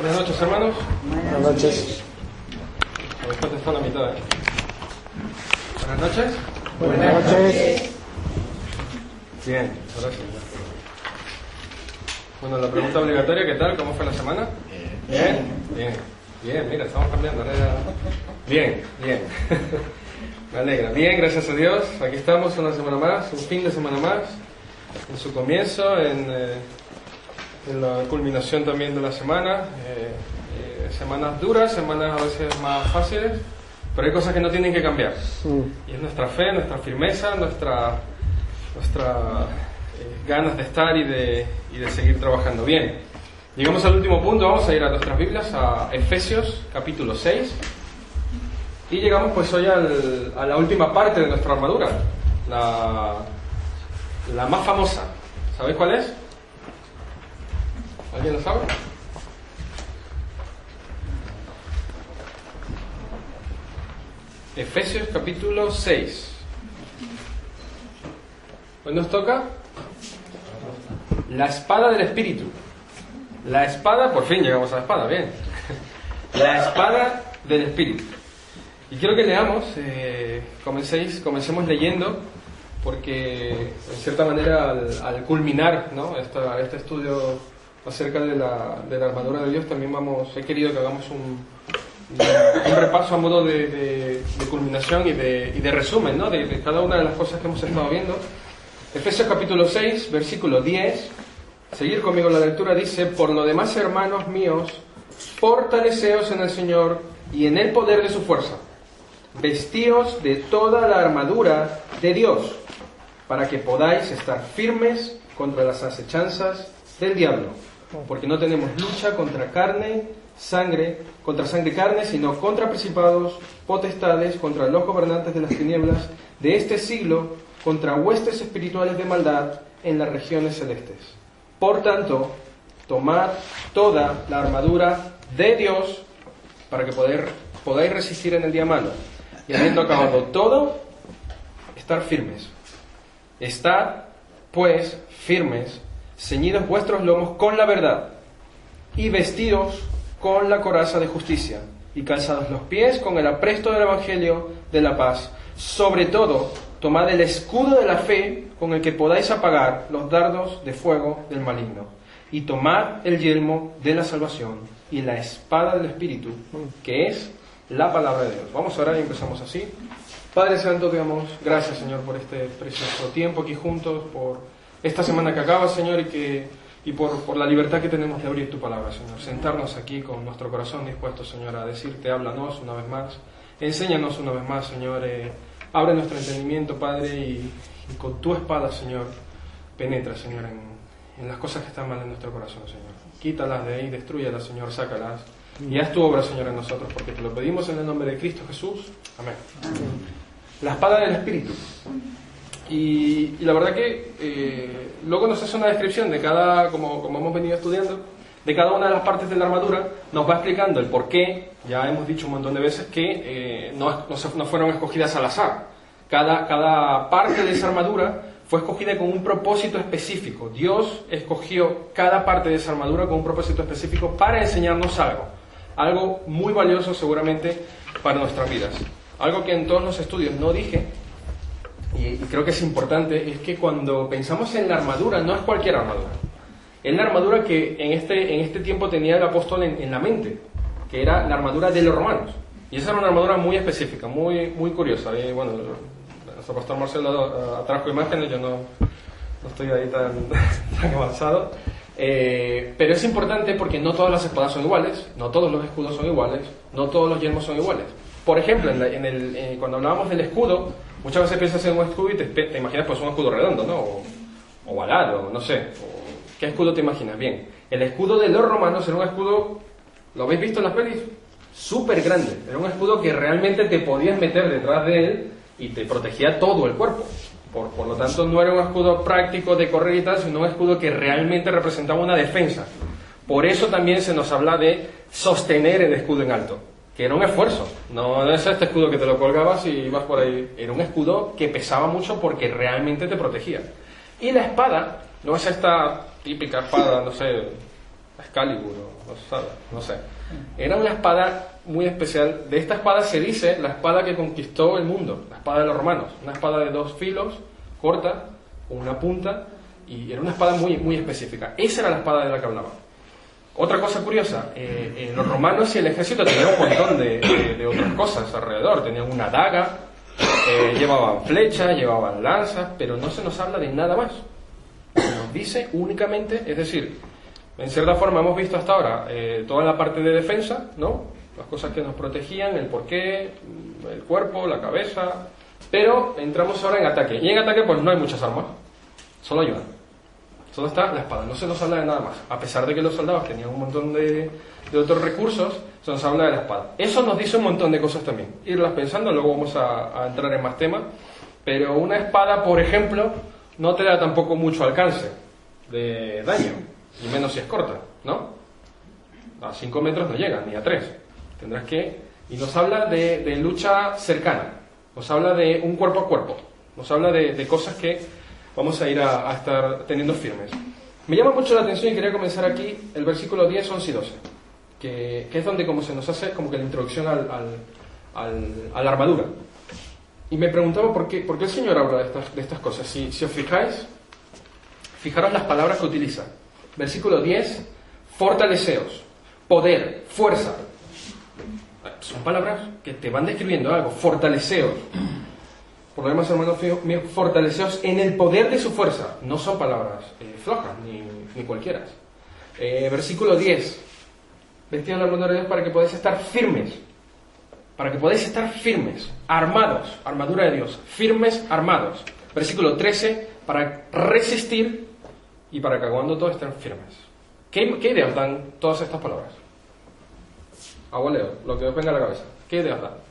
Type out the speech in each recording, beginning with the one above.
Buenas noches, hermanos. Buenas noches. Después está la mitad. ¿eh? Buenas noches. Buenas noches. Bien, gracias. Bueno, la pregunta obligatoria, ¿qué tal? ¿Cómo fue la semana? Bien, bien, bien, mira, estamos cambiando. ahora ya- Bien, bien. Me alegra. Bien, gracias a Dios. Aquí estamos una semana más, un fin de semana más, en su comienzo, en, eh, en la culminación también de la semana. Semanas duras, semanas a veces más fáciles, pero hay cosas que no tienen que cambiar. Mm. Y es nuestra fe, nuestra firmeza, nuestra, nuestra eh, ganas de estar y de, y de seguir trabajando bien. Llegamos al último punto, vamos a ir a nuestras Biblias, a Efesios capítulo 6. Y llegamos pues hoy al- a la última parte de nuestra armadura, la, la más famosa. ¿Sabéis cuál es? ¿Alguien lo sabe? Efesios capítulo 6. Hoy nos toca la espada del Espíritu. La espada, por fin llegamos a la espada, bien. La espada del Espíritu. Y quiero que leamos, eh, comencéis, comencemos leyendo, porque en cierta manera al, al culminar ¿no? Esta- este estudio acerca de la, de la armadura de Dios, también vamos, he querido que hagamos un, un repaso a modo de, de- de culminación y de, y de resumen ¿no? de, cada una de las cosas que hemos estado viendo. Efesios capítulo 6, versículo 10. Seguir conmigo la lectura dice, por lo demás, hermanos míos, fortaleceos en el Señor y en el poder de su fuerza. Vestíos de toda la armadura de Dios, para que podáis estar firmes contra las acechanzas del diablo. Porque no tenemos lucha contra carne, sangre, contra sangre y carne, sino contra principados, potestades, contra los gobernantes de las tinieblas de este siglo, contra huestes espirituales de maldad en las regiones celestes. Por tanto, tomad toda la armadura de Dios para que poder, podáis resistir en el día malo. Y habiendo acabado todo, estar firmes. Estad, pues, firmes, ceñidos vuestros lomos con la verdad, y vestidos con la coraza de justicia, y calzados los pies con el apresto del Evangelio de la paz. Sobre todo, tomad el escudo de la fe con el que podáis apagar los dardos de fuego del maligno, y tomad el yelmo de la salvación y la espada del Espíritu, que es la palabra de Dios. Vamos a orar y empezamos así. Padre Santo, te gracias, Señor, por este precioso tiempo aquí juntos, por esta semana que acaba, Señor, y, que, y por, por la libertad que tenemos de abrir tu palabra, Señor. Sentarnos aquí con nuestro corazón dispuesto, Señor, a decirte, háblanos una vez más, enséñanos una vez más, Señor, eh, abre nuestro entendimiento, Padre, y, y con tu espada, Señor, penetra, Señor, en, en las cosas que están mal en nuestro corazón, Señor. Quítalas de ahí, destruyalas, Señor, sácalas. Y haz tu obra, Señor, en nosotros, porque te lo pedimos en el nombre de Cristo Jesús. Amén. La espada del Espíritu. Y, la verdad que eh, luego nos hace una descripción de cada, como, como hemos venido estudiando, de cada una de las partes de la armadura, nos va explicando el por qué, ya hemos dicho un montón de veces que eh, no, no no fueron escogidas al azar. Cada, cada parte de esa armadura fue escogida con un propósito específico. Dios escogió cada parte de esa armadura con un propósito específico para enseñarnos algo. Algo muy valioso seguramente para nuestras vidas. Algo que en todos los estudios no dije, y, y creo que es importante, es que cuando pensamos en la armadura, no es cualquier armadura. Es la armadura que en este, en este tiempo tenía el apóstol en, en la mente, que era la armadura de los romanos. Y esa era una armadura muy específica, muy, muy curiosa. Y bueno, nuestro pastor Marcelo ah, trajo imágenes, yo no, no estoy ahí tan, tan avanzado. Eh, pero es importante porque no todas las espadas son iguales, no todos los escudos son iguales, no todos los yelmos son iguales. Por ejemplo, en la- en el- eh, cuando hablábamos del escudo, muchas veces piensas en un escudo y te, te imaginas pues un escudo redondo, ¿no? O, ovalado, no sé. ¿Qué escudo te imaginas? Bien, el escudo de los romanos era un escudo, ¿lo habéis visto en las pelis? Súper grande. Era un escudo que realmente te podías meter detrás de él y te protegía todo el cuerpo. Por, por lo tanto, no era un escudo práctico de correr y tal, sino un escudo que realmente representaba una defensa. Por eso también se nos habla de sostener el escudo en alto, que era un esfuerzo. No es este escudo que te lo colgabas y ibas por ahí. Era un escudo que pesaba mucho porque realmente te protegía. Y la espada no es esta típica espada, no sé, Excalibur, o, o sea, no sé. Era una espada muy especial. De esta espada se dice la espada que conquistó el mundo, la espada de los romanos. Una espada de dos filos, corta, con una punta, y era una espada muy, muy específica. Esa era la espada de la que hablaba. Otra cosa curiosa, eh, eh, los romanos y el ejército tenían un montón de, otras cosas alrededor. Tenían una daga, eh, llevaban flechas, llevaban lanzas, pero no se nos habla de nada más. Se nos dice únicamente, es decir, en cierta forma hemos visto hasta ahora toda la parte de defensa, ¿no? Las cosas que nos protegían, el porqué, el cuerpo, la cabeza, pero entramos ahora en ataque. Y en ataque pues no hay muchas armas, solo hay una. Solo está la espada, no se nos habla de nada más. A pesar de que los soldados tenían un montón de, de otros recursos, se nos habla de la espada. Eso nos dice un montón de cosas también. Irlas pensando, luego vamos a, entrar en más temas. Pero una espada, por ejemplo, no te da tampoco mucho alcance de daño, y menos si es corta, ¿no? A 5 metros no llega, ni a 3. Tendrás que... Y nos habla de, de lucha cercana, nos habla de un cuerpo a cuerpo, nos habla de, de cosas que vamos a ir a, a estar teniendo firmes. Me llama mucho la atención y quería comenzar aquí el versículo 10, 11 y 12, que, que es donde como se nos hace como que la introducción al, al- al- a la armadura. Y me preguntaba por qué, por qué el Señor habla de estas, de estas cosas. Si, si os fijáis, fijaros las palabras que utiliza. Versículo 10, fortaleceos, poder, fuerza. Son palabras que te van describiendo algo. Fortaleceos. Demás, hermanos míos, fortaleceos en el poder de su fuerza. No son palabras eh, flojas ni, ni cualquiera. Eh, versículo 10. Vestidos la armadura de Dios para que podáis estar firmes. Para que podáis estar firmes, armados, armadura de Dios, firmes, armados. Versículo 13, para resistir y para que cuando todos estén firmes. ¿Qué, qué ideas dan todas estas palabras? Abueleo, lo que os venga a la cabeza. ¿Qué ideas dan?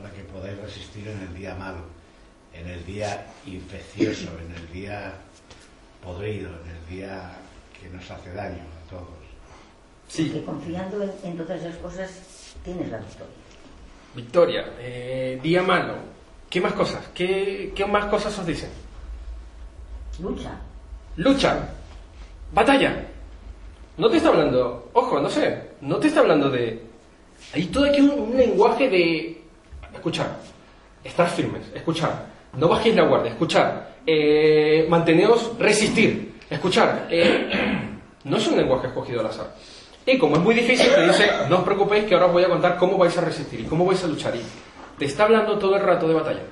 Para que podáis resistir en el día malo, en el día infeccioso, en el día podrido, en el día que nos hace daño a todos. Que confiando en, en todas esas cosas tienes la victoria. Victoria, eh, día malo. ¿Qué más cosas? ¿Qué, ¿Qué más cosas os dicen? Lucha. Lucha, batalla. No te está hablando, ojo, no sé, no te está hablando de... Hay todo aquí un, un lenguaje de... Escuchar, estar firmes, escuchar, no bajéis la guardia, escuchar, eh, manteneos, resistir, escuchar. eh, no es un lenguaje escogido al azar. Y como es muy difícil, te dice, no os preocupéis que ahora os voy a contar cómo vais a resistir y cómo vais a luchar. Y te está hablando todo el rato de batalla.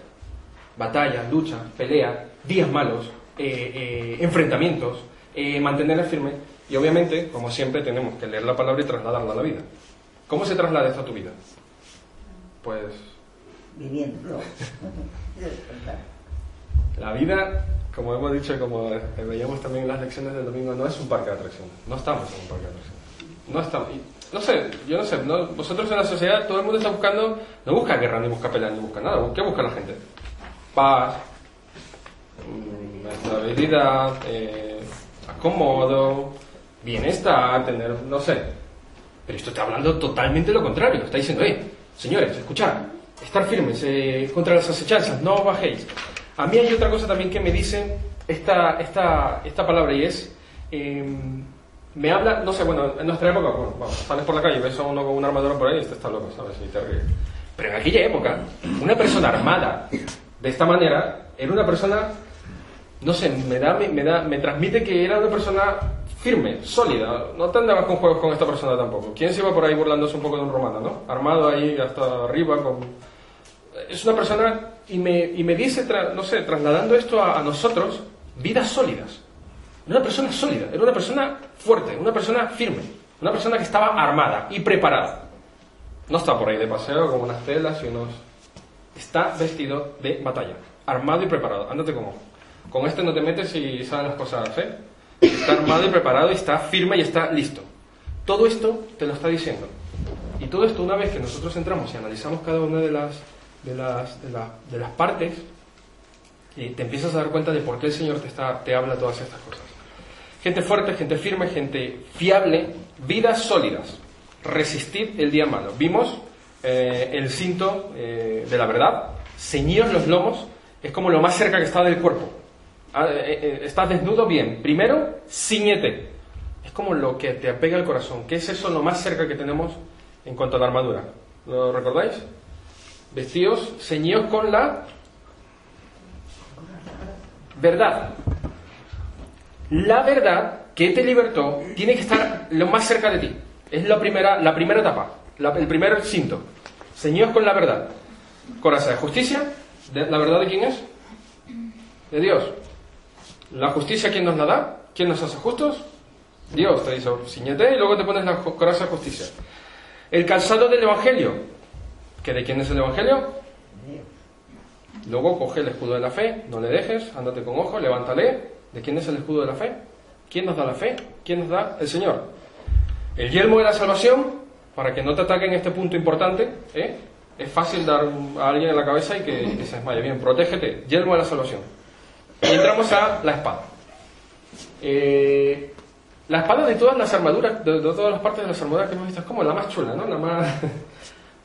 Batalla, lucha, pelea, días malos, eh, eh, enfrentamientos, mantenerla firme. Y obviamente, como siempre, tenemos que leer la palabra y trasladarla a la vida. ¿Cómo se traslada esto a tu vida? Pues Viviéndolo. la vida, como hemos dicho como veíamos también en las lecciones del domingo, no es un parque de atracciones. No estamos en un parque de atracciones. No estamos. y no sé, yo no sé. no- vosotros en la sociedad, todo el mundo está buscando, no busca guerra, ni busca pelea, ni busca nada. ¿Qué busca la gente? Paz, mm, estabilidad, eh, acomodo, bienestar, tener, no sé. Pero esto está hablando totalmente lo contrario. Está diciendo, eh, señores, escuchad, estar firmes eh, contra las acechanzas, no os bajéis. A mí hay otra cosa también que me dice esta, esta, esta palabra y es, eh, me habla, no sé, bueno, en nuestra época, bueno, vamos, sales por la calle ves a uno con una armadura por ahí y este está loco, ¿sabes? Y te ríes. Pero en aquella época, una persona armada de esta manera era una persona no sé, me da, me da, me transmite que era una persona firme, sólida. No te andabas con juegos con esta persona tampoco. ¿Quién se iba por ahí burlándose un poco de un romano, no? Armado ahí hasta arriba con... Es una persona y me, y me dice, tra- no sé, trasladando esto a, nosotros, vidas sólidas. Era una persona sólida, era una persona fuerte, una persona firme, una persona que estaba armada y preparada. No está por ahí de paseo con unas telas y unos... Está vestido de batalla, armado y preparado. Ándate como. Con este no te metes y salen las cosas, ¿eh? Está armado y preparado y está firme y está listo. Todo esto te lo está diciendo. Y todo esto, una vez que nosotros entramos y analizamos cada una de las, de las, de la- de las partes, eh, te empiezas a dar cuenta de por qué el Señor te, está, te habla todas estas cosas. Gente fuerte, gente firme, gente fiable, vidas sólidas. Resistir el día malo. Vimos eh, el cinto eh, de la verdad, ceñidos los lomos, es como lo más cerca que está del cuerpo. Ah, estás desnudo, bien. Primero, ciñete. Es como lo que te apega al corazón. ¿Qué es eso lo más cerca que tenemos en cuanto a la armadura? ¿Lo recordáis? Vestidos, ceñidos con la verdad. La verdad que te libertó tiene que estar lo más cerca de ti. Es la primera, la primera etapa, el primer cinto. Ceñidos con la verdad. Coraza de justicia. ¿La verdad de quién es? De Dios. ¿La justicia quién nos la da? ¿Quién nos hace justos? Dios te dice, ciñete y luego te pones la coraza de justicia. El calzado del Evangelio. ¿Que de quién es el Evangelio? Luego coge el escudo de la fe, no le dejes, ándate con ojo, levántale. ¿De quién es el escudo de la fe? ¿Quién nos da la fe? ¿Quién nos da? El Señor. El yelmo de la salvación, para que no te ataquen este punto importante, ¿eh? es fácil dar a alguien en la cabeza y que, que se desmaye. Bien, protégete. Yelmo de la salvación. Y entramos a la espada. Eh, la espada de todas las armaduras, de, de todas las partes de las armaduras que hemos visto, es como la más chula, ¿no? La más...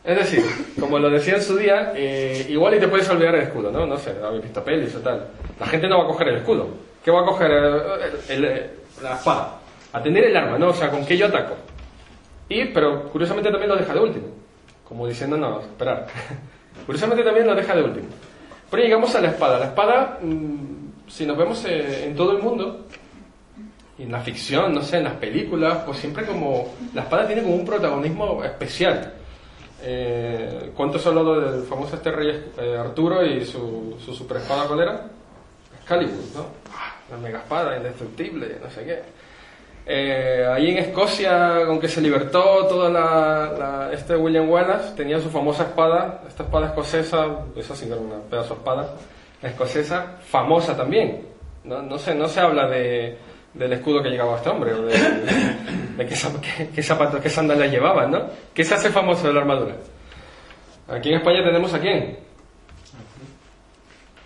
Es decir, como lo decía en su día, eh, igual y te puedes olvidar el escudo, ¿no? No sé, habéis visto pelis o tal. La gente no va a coger el escudo. ¿Qué va a coger? El- la espada. A tener el arma, ¿no? O sea, ¿con qué yo ataco? Y, pero curiosamente también lo deja de último. Como diciendo, no, esperar. curiosamente también lo deja de último. Pero llegamos a la espada. La espada, mm, si nos vemos eh, en todo el mundo, en la ficción, no sé, en las películas, pues siempre como la espada tiene como un protagonismo especial. Eh, ¿Cuánto se ha hablado del famoso este rey eh, Arturo y su, su super espada cuál era? Excalibur, ¿no? La mega espada indestructible, no sé qué. Eh, ahí en Escocia, con que se libertó toda la, la- este William Wallace, tenía su famosa espada, esta espada escocesa, esa sí que era una pedazo de espada, la escocesa, famosa también. No, no, sé, no se habla de, del escudo que llevaba este hombre, o de, de qué, qué- qué zapatos, qué sandalias llevaban, ¿no? ¿Qué se hace famoso de la armadura? Aquí en España tenemos a quién?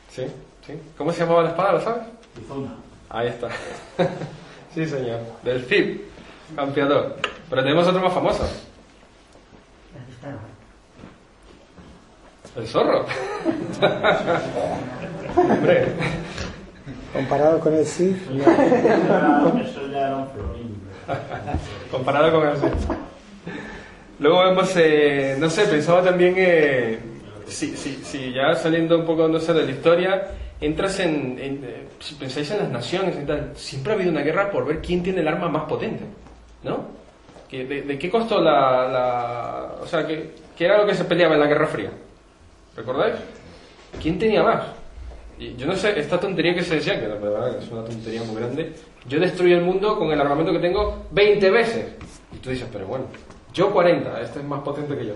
¿Sí? ¿Sí? ¿Cómo se llamaba la espada, lo sabes? Ahí está. sí, señor. Del Cid, campeador. Pero tenemos otro más famoso. El zorro. Hombre, Comparado con el sí, comparado con el Cid. Luego vemos, eh, no sé, pensaba también, eh, si, si, si ya saliendo un poco, no sé, de la historia, entras en, en, eh, si pensáis en las naciones y tal, siempre ha habido una guerra por ver quién tiene el arma más potente, ¿no? De, de qué costó la, la- o sea, que, que era lo que se peleaba en la Guerra Fría? ¿Recordáis? ¿Quién tenía más? Y yo no sé, esta tontería que se decía, que la verdad es una tontería muy grande, yo destruyo el mundo con el armamento que tengo 20 veces. Y tú dices, pero bueno, yo 40, este es más potente que yo.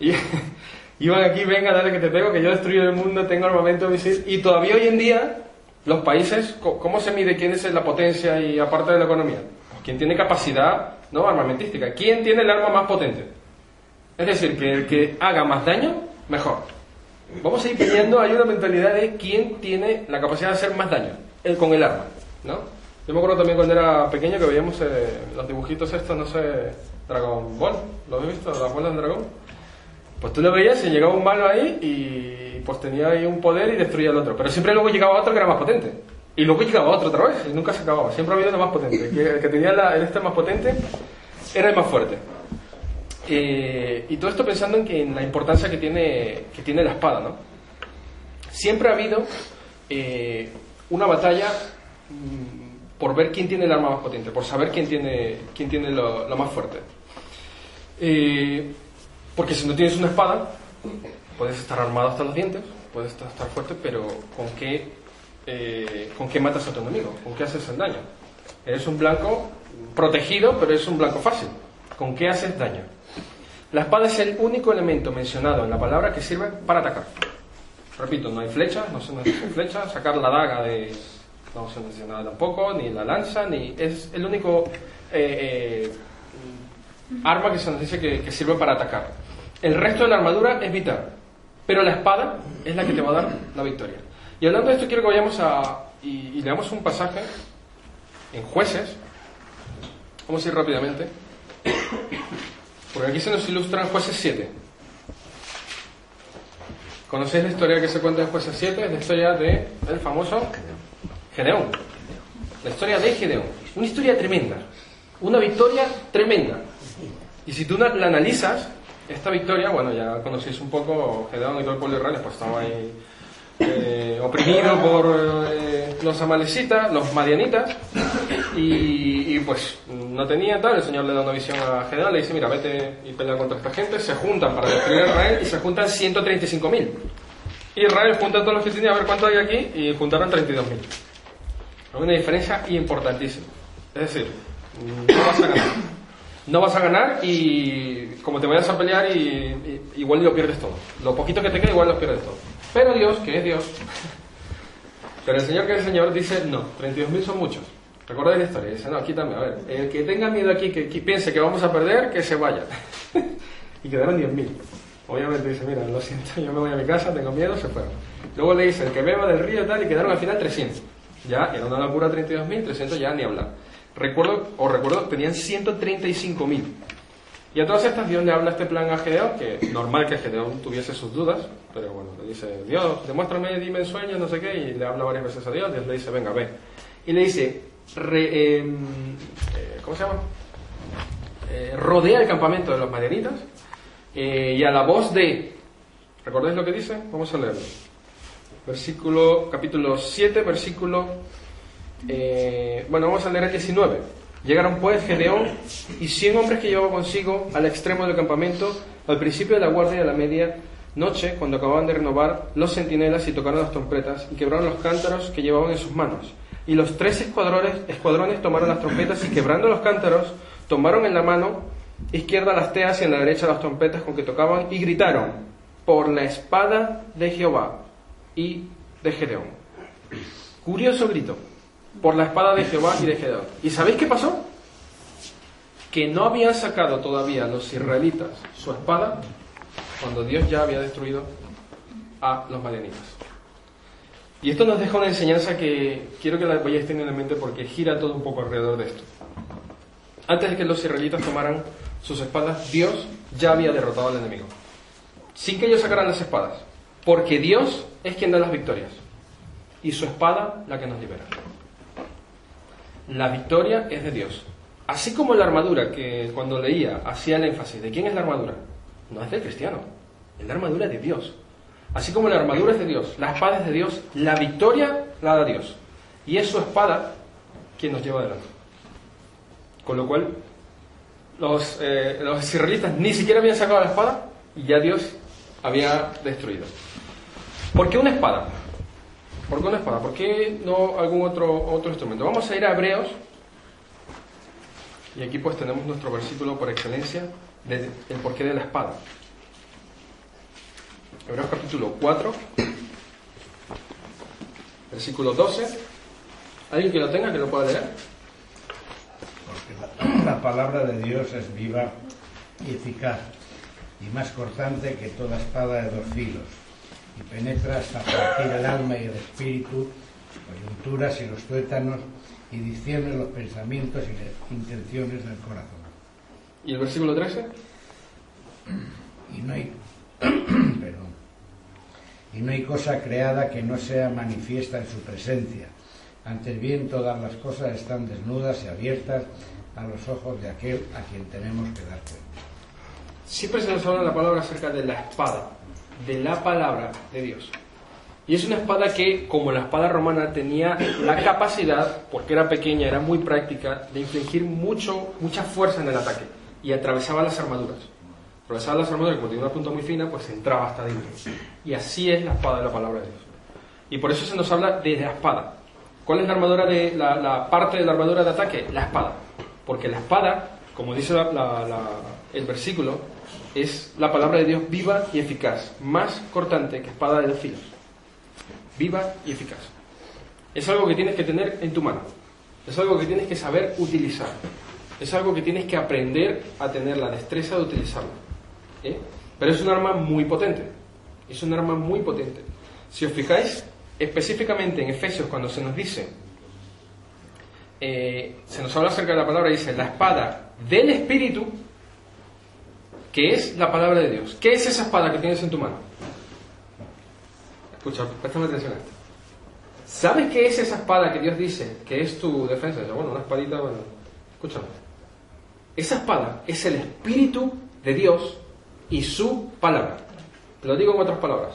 Y iban aquí, venga, dale que te tengo, que yo destruyo el mundo, tengo armamento misil. Y todavía hoy en día, los países, ¿cómo se mide quién es la potencia y aparte de la economía? Quién tiene capacidad no armamentística. ¿Quién tiene el arma más potente? Es decir, que el que haga más daño, mejor. Vamos a ir pidiendo, hay una mentalidad de quién tiene la capacidad de hacer más daño el, con el arma, ¿no? Yo me acuerdo también cuando era pequeño que veíamos eh, los dibujitos estos, no sé, Dragon Ball, ¿lo habéis visto? Las bolas de dragón. Pues tú lo veías y llegaba un malo ahí y pues tenía ahí un poder y destruía al otro. Pero siempre luego llegaba otro que era más potente. Y luego llegaba otro otra vez y nunca se acababa. Siempre ha habido uno más potente. El que tenía la- el este más potente era el más fuerte. Eh, y todo esto pensando en, que, en la importancia que tiene, que tiene la espada, ¿no? Siempre ha habido eh, una batalla mm, por ver quién tiene el arma más potente, por saber quién tiene, quién tiene lo, más fuerte. Eh, porque si no tienes una espada, puedes estar armado hasta los dientes, puedes estar, fuerte, pero ¿con qué, ¿con qué matas a tu enemigo? ¿Con qué haces el daño? Eres un blanco protegido, pero es un blanco fácil. ¿Con qué haces daño? La espada es el único elemento mencionado en la palabra que sirve para atacar. Repito, no hay flechas, no se necesita flechas, sacar la daga de... no se nada tampoco, ni la lanza, ni... es el único eh, eh, arma que se nos dice que, que sirve para atacar. El resto de la armadura es vital, pero la espada es la que te va a dar la victoria. Y hablando de esto, quiero que vayamos a. y, y leamos un pasaje en Jueces. Vamos a ir rápidamente. Porque aquí se nos ilustra en Jueces 7. ¿Conocéis la historia que se cuenta en Jueces 7? Es la historia de el famoso Gedeón. La historia de Gedeón. Una historia tremenda. Una victoria tremenda. Y si tú la analizas, esta victoria, bueno, ya conocéis un poco, Gedeón y todo el pueblo de pues estaba ahí eh, oprimido por eh, los amalecitas, los madianitas, y, y, pues no tenía tal, el Señor le da una visión a Gedeón, le dice, mira, vete y pelea contra esta gente, se juntan para destruir a Israel y se juntan 135.000. Israel junta a todos los que tenía, a ver cuánto hay aquí, y juntaron 32.000. Hay una diferencia importantísima. Es decir, no vas a ganar. No vas a ganar y como te vayas a pelear y, y- igual lo pierdes todo. Lo poquito que te queda igual lo pierdes todo. Pero Dios, que es Dios, pero el Señor que es el Señor dice, no, 32.000 son muchos. ¿Recordáis la historia? Dice, no, quítame, a ver, el que tenga miedo aquí, que, que piense que vamos a perder, que se vaya. y quedaron 10.000. Obviamente dice, mira, lo siento, yo me voy a mi casa, tengo miedo, se fueron. Luego le dice, el que beba del río tal, y quedaron al final 300. Ya, era una locura 32.000, 300 ya ni hablar. Recuerdo, os recuerdo, tenían 135.000. Y a todas estas Dios le habla este plan a Gedeón, que normal que Gedeón tuviese sus dudas, pero bueno, le dice, Dios, demuéstrame, dime el sueño, no sé qué, y le habla varias veces a Dios, Dios le dice, venga, ve. Y le dice, re- em, eh. Eh, rodea el campamento de los madianitas, eh, y a la voz de, ¿recordáis lo que dice? Vamos a leerlo. Versículo, capítulo 7, versículo, bueno, vamos a leer el 19. Llegaron pues Gedeón y cien hombres que llevaba consigo al extremo del campamento al principio de la guardia de la media noche, cuando acababan de renovar los centinelas y tocaron las trompetas y quebraron los cántaros que llevaban en sus manos. Y los tres escuadrones, escuadrones tomaron las trompetas y quebrando los cántaros, tomaron en la mano izquierda las teas y en la derecha las trompetas con que tocaban y gritaron, por la espada de Jehová y de Gedeón. Curioso grito, por la espada de Jehová y de Gedeón. ¿Y sabéis qué pasó? Que no habían sacado todavía los israelitas su espada cuando Dios ya había destruido a los madianitas. Y esto nos deja una enseñanza que quiero que la vayáis teniendo en mente porque gira todo un poco alrededor de esto. Antes de que los israelitas tomaran sus espadas, Dios ya había derrotado al enemigo. Sin que ellos sacaran las espadas. Porque Dios es quien da las victorias. Y su espada la que nos libera. La victoria es de Dios. Así como la armadura, que cuando leía hacía el énfasis de quién es la armadura, no es del cristiano, es la armadura de Dios. Así como la armadura es de Dios, la espada es de Dios, la victoria la da Dios. Y es su espada quien nos lleva adelante. Con lo cual, los, eh, los israelitas ni siquiera habían sacado la espada y ya Dios había destruido. ¿Por qué una espada? ¿Por qué una espada? ¿Por qué no algún otro, otro instrumento? Vamos a ir a Hebreos. Y aquí pues tenemos nuestro versículo por excelencia del el porqué de la espada. Hebreos capítulo 4, versículo 12. ¿Alguien que lo tenga, que lo pueda leer? Porque la, la palabra de Dios es viva y eficaz y más cortante que toda espada de dos filos y penetra hasta partir el alma y el espíritu, coyunturas y los tuétanos y discierne los pensamientos y las intenciones del corazón. ¿Y el versículo 13? Y no hay, perdón, y no hay cosa creada que no sea manifiesta en su presencia. Antes bien, todas las cosas están desnudas y abiertas a los ojos de aquel a quien tenemos que dar cuenta. Siempre se nos habla la palabra acerca de la espada, de la palabra de Dios. Y es una espada que, como la espada romana, tenía la capacidad, porque era pequeña, era muy práctica, de infligir mucho, mucha fuerza en el ataque. Y atravesaba las armaduras. Atravesaba las armaduras, como tenía una punta muy fina, pues entraba hasta dentro. Y así es la espada de la palabra de Dios. Y por eso se nos habla de la espada. ¿Cuál es la armadura de la, parte de la armadura de ataque? La espada. Porque la espada, como dice el versículo, es la palabra de Dios viva y eficaz, más cortante que espada de dos filos. Viva y eficaz. Es algo que tienes que tener en tu mano. Es algo que tienes que saber utilizar. Es algo que tienes que aprender a tener la destreza de utilizarlo. ¿Eh? Pero es un arma muy potente. Es un arma muy potente. Si os fijáis, específicamente en Efesios, cuando se nos dice, eh, se nos habla acerca de la palabra, dice la espada del Espíritu, que es la palabra de Dios. ¿Qué es esa espada que tienes en tu mano? Escucha, préstame atención a esto. ¿Sabes qué es esa espada que Dios dice que es tu defensa? Bueno, una espadita, bueno. Esa espada es el Espíritu de Dios y su palabra. Te lo digo en otras palabras.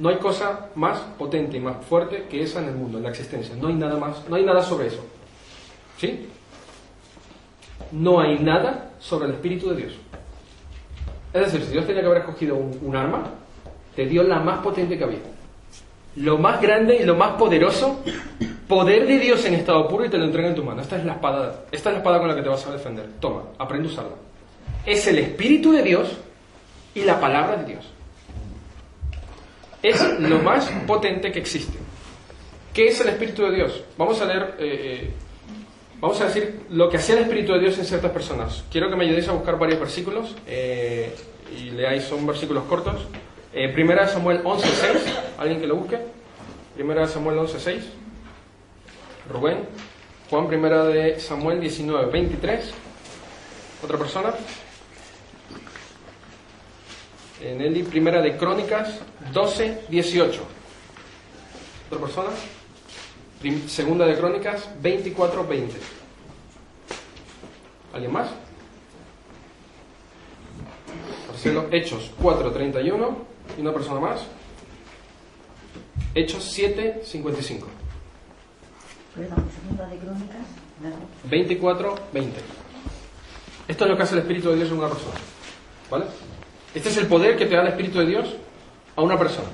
No hay cosa más potente y más fuerte que esa en el mundo, en la existencia. No hay nada más, no hay nada sobre eso. ¿Sí? No hay nada sobre el Espíritu de Dios. Es decir, si Dios tenía que haber escogido un, un arma, te dio la más potente que había. Lo más grande y lo más poderoso, poder de Dios en estado puro y te lo entrega en tu mano. Esta es la espada, esta es la espada con la que te vas a defender. Toma, aprende a usarla. Es el Espíritu de Dios y la palabra de Dios. Es lo más potente que existe. ¿Qué es el Espíritu de Dios? Vamos a leer, eh, eh, vamos a decir lo que hacía el Espíritu de Dios en ciertas personas. Quiero que me ayudéis a buscar varios versículos eh, y leáis, son versículos cortos. Eh, primera Samuel 11.6, alguien que lo busque. Primera Samuel 11.6. Rubén. Juan, primera de Samuel 19.23. ¿Otra persona? En Eli, primera de Crónicas 12.18. ¿Otra persona? Prim- segunda de Crónicas 24.20. ¿Alguien más? Marcelo, Hechos 4.31. ¿Y una persona más? Hechos 7.55. Perdón, segunda de crónicas. ¿verdad? 24, 20. Esto es lo que hace el Espíritu de Dios en una persona. ¿Vale? Este es el poder que te da el Espíritu de Dios a una persona.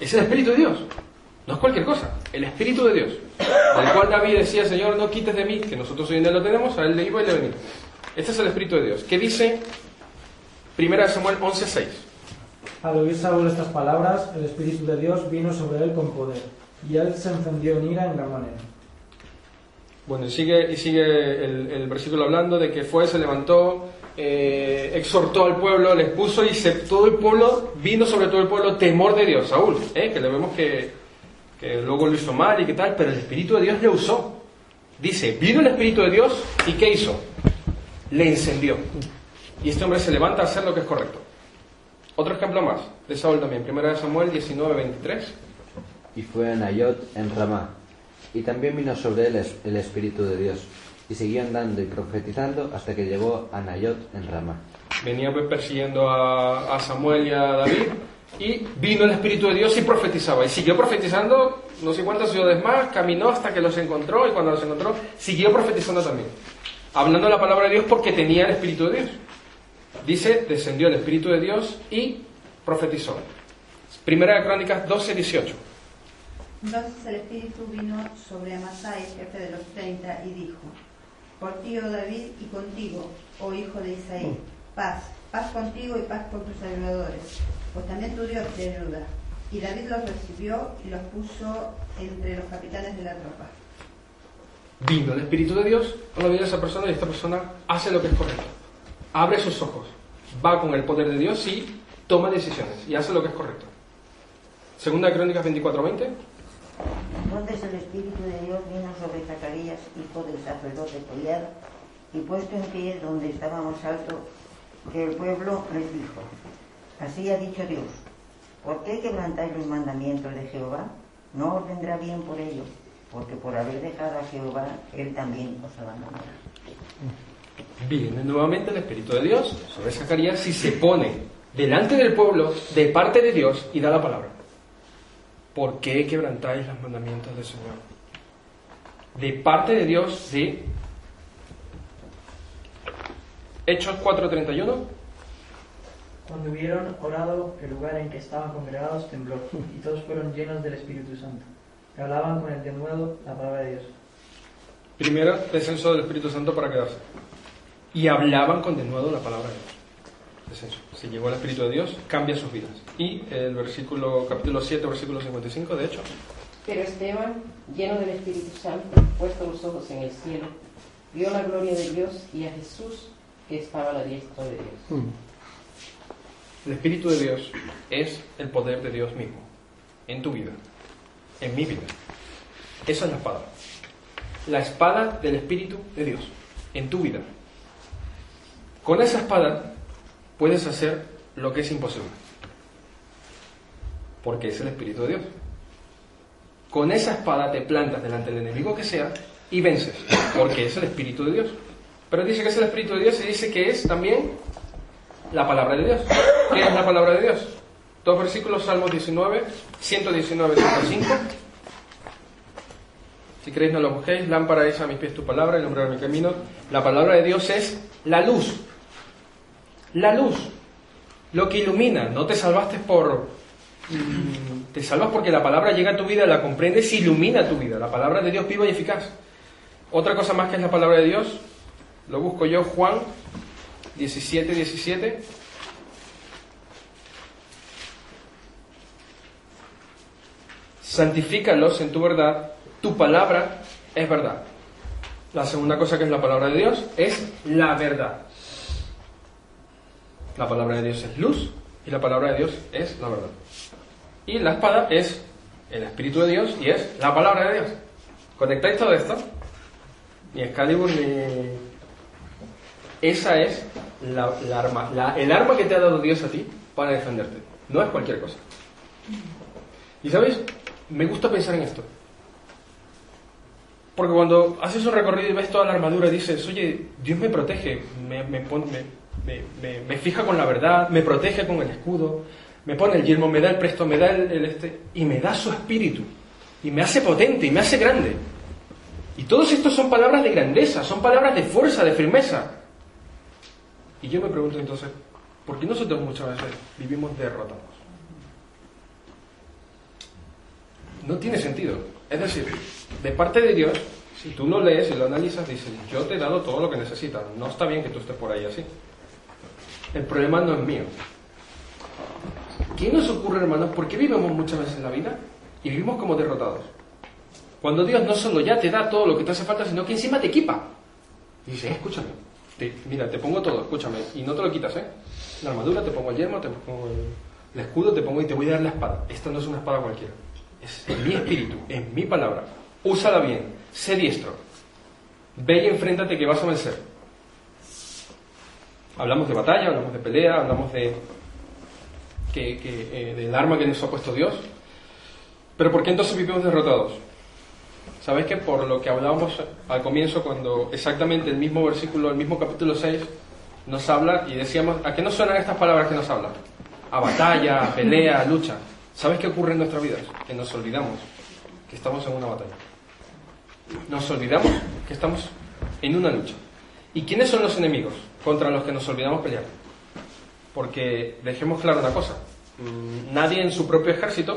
Es el Espíritu de Dios. No es cualquier cosa. El Espíritu de Dios. Del cual David decía, Señor, no quites de mí, que nosotros hoy en día lo tenemos, a él le iba y le venía. Este es el Espíritu de Dios. ¿Qué dice Primera de Samuel 11.6? Al oír Saúl estas palabras, el Espíritu de Dios vino sobre él con poder, y él se encendió en ira en gran manera. Bueno, y sigue, y sigue el, el versículo hablando de que fue, se levantó, eh, exhortó al pueblo, les puso y se, todo el pueblo, vino sobre todo el pueblo temor de Dios, Saúl, ¿eh? que le vemos que, que luego lo hizo mal y que tal, pero el Espíritu de Dios le usó. Dice, vino el Espíritu de Dios y ¿qué hizo? Le encendió. Y este hombre se levanta a hacer lo que es correcto. Otro ejemplo más, de Saúl también, 1 Samuel 19, 23. y fue a Nayot en Ramá. Y también vino sobre él el Espíritu de Dios, y siguió andando y profetizando hasta que llegó a Nayot en Ramá. venía pues persiguiendo a, a Samuel y a David y vino el Espíritu de Dios y profetizaba. Y siguió profetizando no sé cuántas ciudades más caminó hasta que los encontró y cuando los encontró siguió profetizando también hablando la palabra de Dios porque tenía el Espíritu de Dios. Dice descendió el Espíritu de Dios y profetizó. Primera de Crónicas 12, 18 Entonces el Espíritu vino sobre Amasai, jefe de los treinta, y dijo, Por ti, oh David, y contigo, oh hijo de Isaí, paz, paz contigo y paz con tus ayudadores, pues también tu Dios te ayuda. Y David los recibió y los puso entre los capitanes de la tropa. vino el Espíritu de Dios a la vida de esa persona y esta persona hace lo que es correcto. Abre sus ojos, va con el poder de Dios y toma decisiones y hace lo que es correcto. Segunda Crónicas 24:20. Entonces el Espíritu de Dios vino sobre Zacarías, hijo del sacerdote Poliar, y puesto en pie donde estábamos alto, que el pueblo les dijo, así ha dicho Dios, ¿por qué quebrantáis los mandamientos de Jehová? No os vendrá bien por ello, porque por haber dejado a Jehová, Él también os abandonará. Viene nuevamente el Espíritu de Dios sobre Zacarías y se pone delante del pueblo de parte de Dios y da la palabra. ¿Por qué quebrantáis los mandamientos del Señor? De parte de Dios, de Hechos 4:31. Cuando hubieron orado, el lugar en que estaban congregados tembló, y todos fueron llenos del Espíritu Santo. Y hablaban con el denuedo la palabra de Dios. Primero, descenso del Espíritu Santo para quedarse. Y hablaban con denuedo la palabra de Dios. Descenso. Si llegó el Espíritu de Dios, cambia sus vidas. Y el versículo, capítulo 7, versículo 55, de hecho, Pero Esteban, lleno del Espíritu Santo, puesto los ojos en el cielo, vio la gloria de Dios y a Jesús que estaba a la diestra de Dios. el Espíritu de Dios es el poder de Dios mismo. En tu vida. En mi vida. Esa es la espada. La espada del Espíritu de Dios. En tu vida. Con esa espada puedes hacer lo que es imposible. Porque es el Espíritu de Dios. Con esa espada te plantas delante del enemigo que sea y vences. Porque es el Espíritu de Dios. Pero dice que es el Espíritu de Dios y dice que es también la palabra de Dios. ¿Qué es la palabra de Dios? Dos versículos, Salmos 19, 119, 105. Si queréis no lo busquéis, lámpara es a mis pies tu palabra y lumbrera mi camino. La palabra de Dios es la luz. La luz. Lo que ilumina. No te salvaste por... mm, Te salvas porque la palabra llega a tu vida, la comprendes y ilumina tu vida. La palabra de Dios viva y eficaz. Otra cosa más que es la palabra de Dios, lo busco yo, Juan 17, 17. Santifícalos en tu verdad, tu palabra es verdad. La segunda cosa que es la palabra de Dios es la verdad. La palabra de Dios es luz y la palabra de Dios es la verdad. Y la espada es el Espíritu de Dios y es la palabra de Dios. ¿Conectáis todo esto? Ni Excalibur ni... Esa es la, arma, el arma que te ha dado Dios a ti para defenderte. No es cualquier cosa. Y sabéis, me gusta pensar en esto. Porque cuando haces un recorrido y ves toda la armadura, dices, oye, Dios me protege, me, me, pon- me, me- fija con la verdad, me protege con el escudo, me pone el yelmo, me da el presto, me da el, el este, y me da su espíritu, y me hace potente, y me hace grande. Y todos estos son palabras de grandeza, son palabras de fuerza, de firmeza. Y yo me pregunto entonces, ¿por qué nosotros muchas veces vivimos derrotados? No tiene sentido. Es decir, de parte de Dios, si tú lo lees y lo analizas, dices, yo te he dado todo lo que necesitas. No está bien que tú estés por ahí así. El problema no es mío. ¿Qué nos ocurre, hermanos? ¿Por qué vivimos muchas veces la vida y vivimos como derrotados? Cuando Dios no solo ya te da todo lo que te hace falta, sino que encima te equipa. Dice, "Eh, escúchame, mira, te pongo todo, escúchame, y no te lo quitas, ¿eh? La armadura, te pongo el yermo, te pongo el, el escudo, te pongo y te voy a dar la espada. Esta no es una espada cualquiera. Es mi espíritu, es mi palabra. Úsala bien, sé diestro. Ve y enfréntate que vas a vencer. Hablamos de batalla, hablamos de pelea, hablamos de que, que, eh, del arma que nos ha puesto Dios. Pero ¿por qué entonces vivimos derrotados? ¿Sabéis que por lo que hablábamos al comienzo, cuando exactamente el mismo versículo, el mismo capítulo 6, nos habla y decíamos, ¿a qué nos suenan estas palabras que nos hablan? A batalla, a pelea, a lucha. ¿Sabes qué ocurre en nuestra vida? Que nos olvidamos que estamos en una batalla. Nos olvidamos que estamos en una lucha. ¿Y quiénes son los enemigos contra los que nos olvidamos pelear? Porque dejemos claro una cosa, mm, nadie en su propio ejército,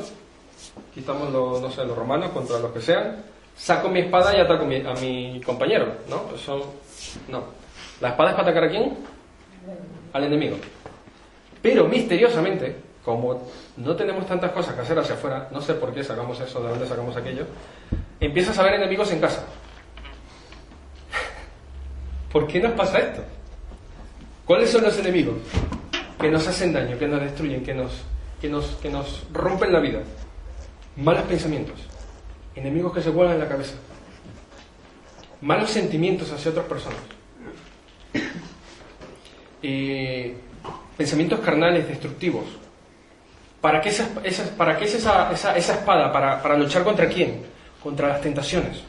quitamos los, no sé, los romanos contra los que sean, saco mi espada y ataco mi- a mi compañero, ¿no? Eso, no. La espada es para atacar a quién? Al enemigo. Pero misteriosamente, como no tenemos tantas cosas que hacer hacia afuera, no sé por qué sacamos eso, de dónde sacamos aquello, empiezas a ver enemigos en casa. ¿Por qué nos pasa esto? ¿Cuáles son los enemigos que nos hacen daño, que nos destruyen, que nos, que nos, que nos rompen la vida? Malos pensamientos, enemigos que se vuelan en la cabeza, malos sentimientos hacia otras personas, Eh, pensamientos carnales destructivos. ¿Para qué, es esa, esa, esa espada? ¿Para, ¿Para luchar contra quién? Contra las tentaciones.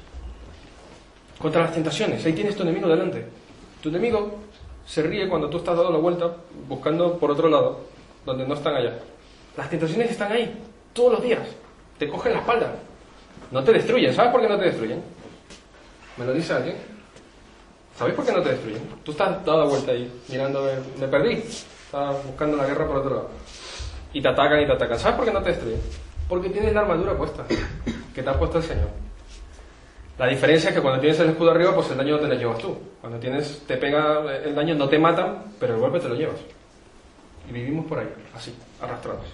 Contra las tentaciones. Ahí tienes tu enemigo delante. Tu enemigo se ríe cuando tú estás dando la vuelta buscando por otro lado, donde no están allá. Las tentaciones están ahí, todos los días. Te cogen la espalda. No te destruyen. ¿Sabes por qué no te destruyen? ¿Me lo dice alguien? ¿Sabéis por qué no te destruyen? Tú estás dando la vuelta ahí, mirando, me perdí. Estás buscando la guerra por otro lado. Y te atacan y te atacan. ¿Sabes por qué no te destruyen? Porque tienes la armadura puesta, que te ha puesto el Señor. La diferencia es que cuando tienes el escudo arriba, pues el daño no te lo llevas tú. Cuando tienes, te pega el daño, no te matan, pero el golpe te lo llevas. Y vivimos por ahí, así, arrastrados.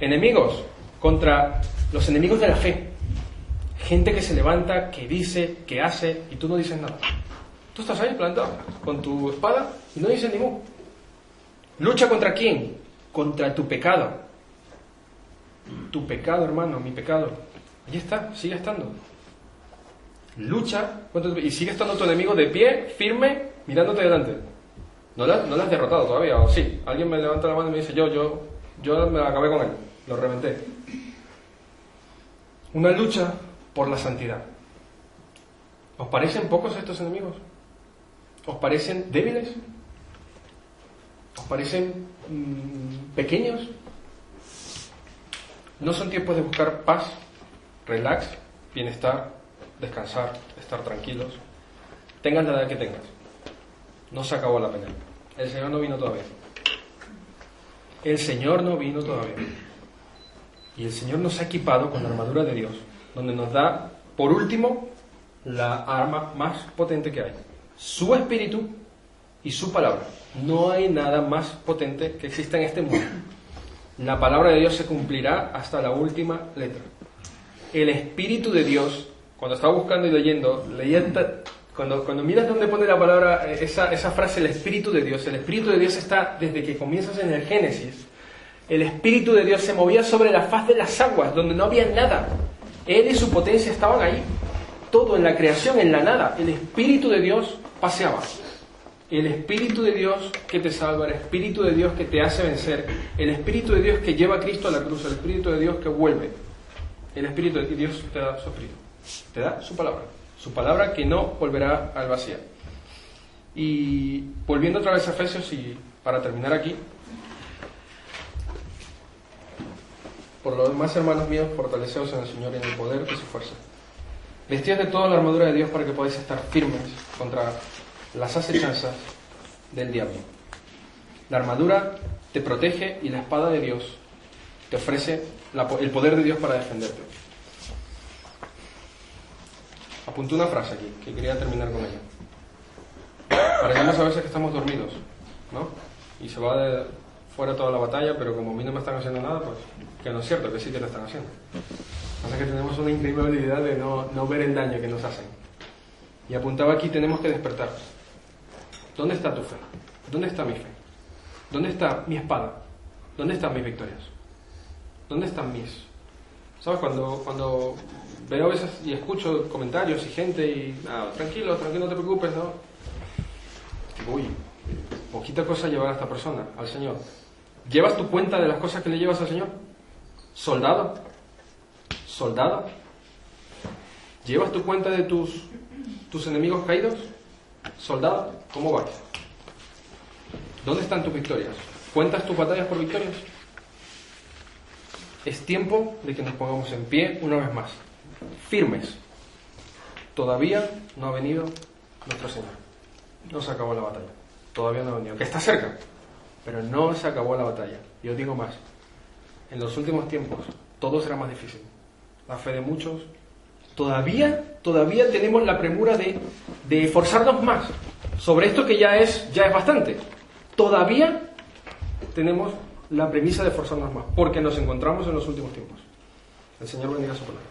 Enemigos contra los enemigos de la fe. Gente que se levanta, que dice, que hace, y tú no dices nada. Tú estás ahí plantado, con tu espada, y no dices ni mu. ¿Lucha contra quién? Contra tu pecado. Tu pecado, hermano, mi pecado. Allí está, sigue estando. Lucha y sigue estando tu enemigo de pie, firme, mirándote delante. No has- no lo has derrotado todavía, o sí. Alguien me levanta la mano y me dice, yo, yo, yo me acabé con él, lo reventé. Una lucha por la santidad. ¿Os parecen pocos estos enemigos? ¿Os parecen débiles? ¿Os parecen mm, pequeños? No son tiempos de buscar paz, relax, bienestar, descansar, estar tranquilos. Tengas la edad que tengas. No se acabó la pelea. El Señor no vino todavía. El Señor no vino todavía. Y el Señor nos ha equipado con la armadura de Dios, donde nos da, por último, la arma más potente que hay. Su espíritu y su palabra. No hay nada más potente que exista en este mundo. La palabra de Dios se cumplirá hasta la última letra. El espíritu de Dios, cuando estaba buscando y leyendo, leía cuando, cuando miras donde pone la palabra, eh, esa, esa frase, el espíritu de Dios, el espíritu de Dios está desde que comienzas en el Génesis. El espíritu de Dios se movía sobre la faz de las aguas, donde no había nada. Él y su potencia estaban ahí. Todo en la creación, en la nada. El espíritu de Dios paseaba. El Espíritu de Dios que te salva, el Espíritu de Dios que te hace vencer, el Espíritu de Dios que lleva a Cristo a la cruz, el Espíritu de Dios que vuelve. El Espíritu de Dios te da su Espíritu, te da su palabra, su palabra que no volverá al vacío. Y volviendo otra vez a Efesios y para terminar aquí, por lo demás, hermanos míos, fortaleceos en el Señor y en el poder de su fuerza. Vestíos de toda la armadura de Dios para que podáis estar firmes contra las acechanzas del diablo. La armadura te protege y la espada de Dios te ofrece el poder de Dios para defenderte. Apunté una frase aquí que quería terminar con ella. Parecemos a veces que estamos dormidos, ¿no? Y se va de fuera toda la batalla, pero como a mí no me están haciendo nada, pues que no es cierto, que sí que lo están haciendo. Pasa que tenemos una increíble habilidad de no, no ver el daño que nos hacen. Y apuntaba aquí, tenemos que despertar. ¿Dónde está tu fe? ¿Dónde está mi fe? ¿Dónde está mi espada? ¿Dónde están mis victorias? ¿Dónde están mis? ¿Sabes? Cuando, cuando veo veces y escucho comentarios y gente y, ah, tranquilo, tranquilo, no te preocupes, ¿no? Uy, poquita cosa llevar a esta persona, al Señor. ¿Llevas tu cuenta de las cosas que le llevas al Señor? ¿Soldado? ¿Soldado? ¿Llevas tu cuenta de tus, tus enemigos caídos? ¿Soldado? ¿Cómo vas? ¿Dónde están tus victorias? ¿Cuentas tus batallas por victorias? Es tiempo de que nos pongamos en pie una vez más, firmes. Todavía no ha venido nuestro Señor. No se acabó la batalla. Todavía no ha venido. Que está cerca, pero no se acabó la batalla. Y os digo más, en los últimos tiempos todo será más difícil. La fe de muchos. Todavía, todavía tenemos la premura de, de esforzarnos más sobre esto que ya es, ya es bastante. Todavía tenemos la premisa de esforzarnos más, porque nos encontramos en los últimos tiempos. El Señor bendiga su palabra.